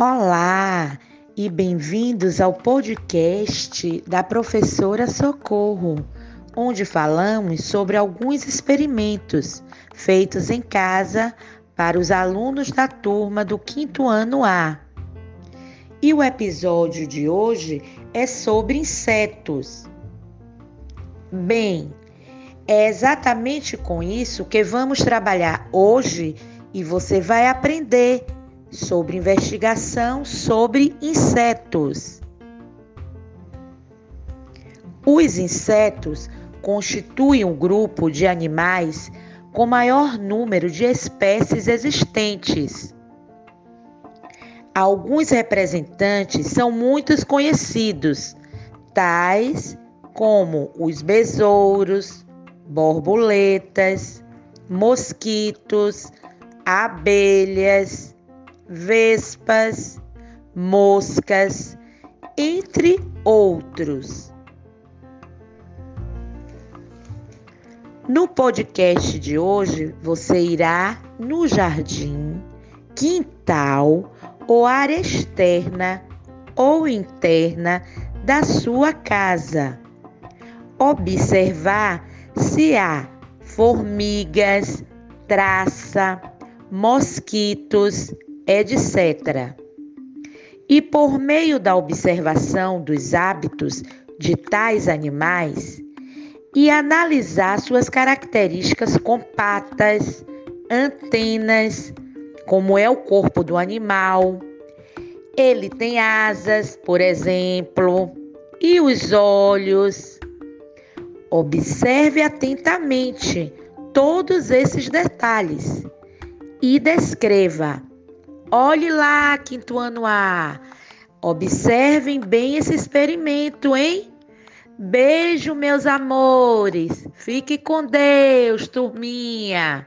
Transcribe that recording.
Olá e bem-vindos ao podcast da professora Socorro, onde falamos sobre alguns experimentos feitos em casa para os alunos da turma do quinto ano A. E o episódio de hoje é sobre insetos. Bem, é exatamente com isso que vamos trabalhar hoje e você vai aprender sobre investigação sobre insetos. Os insetos constituem um grupo de animais com maior número de espécies existentes. Alguns representantes são muito conhecidos, tais como os besouros, borboletas, mosquitos, abelhas, vespas, moscas, entre outros. No podcast de hoje, você irá no jardim, quintal ou área externa ou interna da sua casa. Observar se há formigas, traça, mosquitos, etc. E por meio da observação dos hábitos de tais animais e analisar suas características com patas, antenas, como é o corpo do animal. Ele tem asas, por exemplo, e os olhos. Observe atentamente todos esses detalhes e descreva Olhe lá, quinto ano A. Observem bem esse experimento, hein? Beijo, meus amores. Fique com Deus, turminha.